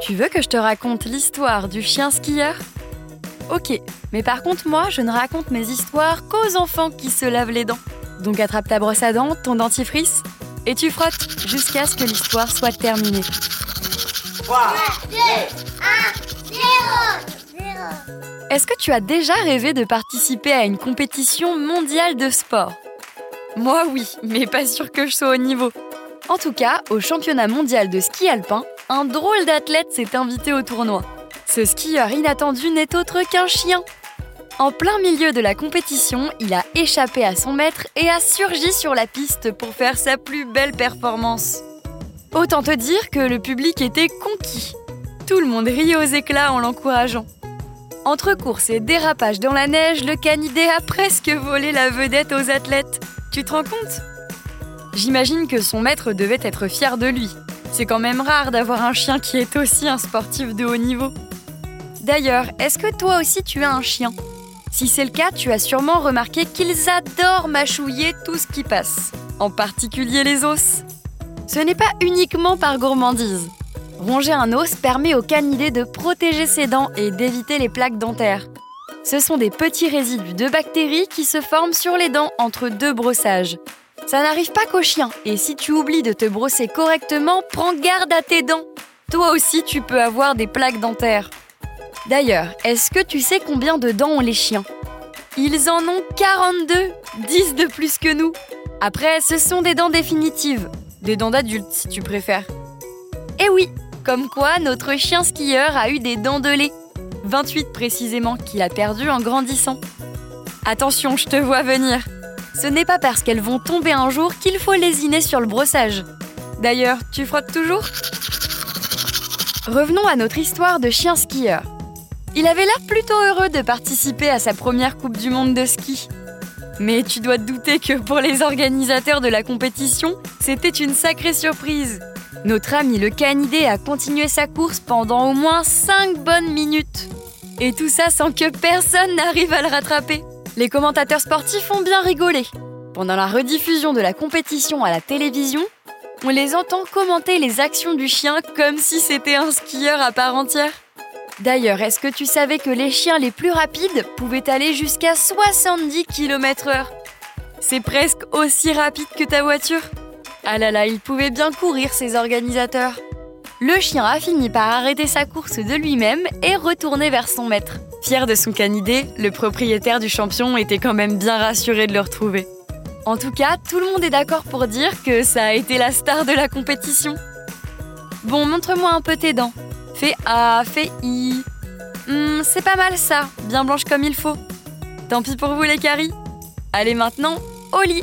Tu veux que je te raconte l'histoire du chien skieur? Ok, mais par contre moi, je ne raconte mes histoires qu'aux enfants qui se lavent les dents. Donc attrape ta brosse à dents, ton dentifrice, et tu frottes jusqu'à ce que l'histoire soit terminée. 3, 2, 1, 0, Est-ce que tu as déjà rêvé de participer à une compétition mondiale de sport? Moi oui, mais pas sûr que je sois au niveau. En tout cas, au championnat mondial de ski alpin, un drôle d'athlète s'est invité au tournoi. Ce skieur inattendu n'est autre qu'un chien. En plein milieu de la compétition, il a échappé à son maître et a surgi sur la piste pour faire sa plus belle performance. Autant te dire que le public était conquis. Tout le monde riait aux éclats en l'encourageant. Entre courses et dérapages dans la neige, le canidé a presque volé la vedette aux athlètes. Tu te rends compte? J'imagine que son maître devait être fier de lui. C'est quand même rare d'avoir un chien qui est aussi un sportif de haut niveau. D'ailleurs, est-ce que toi aussi tu as un chien? Si c'est le cas, tu as sûrement remarqué qu'ils adorent mâchouiller tout ce qui passe, en particulier les os. Ce n'est pas uniquement par gourmandise. Ronger un os permet au canidé de protéger ses dents et d'éviter les plaques dentaires. Ce sont des petits résidus de bactéries qui se forment sur les dents entre deux brossages. Ça n'arrive pas qu'aux chiens, et si tu oublies de te brosser correctement, prends garde à tes dents. Toi aussi, tu peux avoir des plaques dentaires. D'ailleurs, est-ce que tu sais combien de dents ont les chiens? Ils en ont 42, 10 de plus que nous. Après, ce sont des dents définitives, des dents d'adultes si tu préfères. Et oui, comme quoi notre chien skieur a eu des dents de lait, 28 précisément, qu'il a perdu en grandissant. Attention, je te vois venir. Ce n'est pas parce qu'elles vont tomber un jour qu'il faut lésiner sur le brossage. D'ailleurs, tu frottes toujours? Revenons à notre histoire de chien skieur. Il avait l'air plutôt heureux de participer à sa première Coupe du Monde de ski. Mais tu dois te douter que pour les organisateurs de la compétition, c'était une sacrée surprise. Notre ami le canidé a continué sa course pendant au moins 5 bonnes minutes. Et tout ça sans que personne n'arrive à le rattraper. Les commentateurs sportifs ont bien rigolé. Pendant la rediffusion de la compétition à la télévision, on les entend commenter les actions du chien comme si c'était un skieur à part entière. D'ailleurs, est-ce que tu savais que les chiens les plus rapides pouvaient aller jusqu'à 70 km/h C'est presque aussi rapide que ta voiture. Ah là là, ils pouvaient bien courir ces organisateurs. Le chien a fini par arrêter sa course de lui-même et retourner vers son maître. Fier de son canidé, le propriétaire du champion était quand même bien rassuré de le retrouver. En tout cas, tout le monde est d'accord pour dire que ça a été la star de la compétition. Bon, montre-moi un peu tes dents. Fais A, fais I. Hmm, c'est pas mal ça, bien blanche comme il faut. Tant pis pour vous les caries. Allez maintenant, au lit.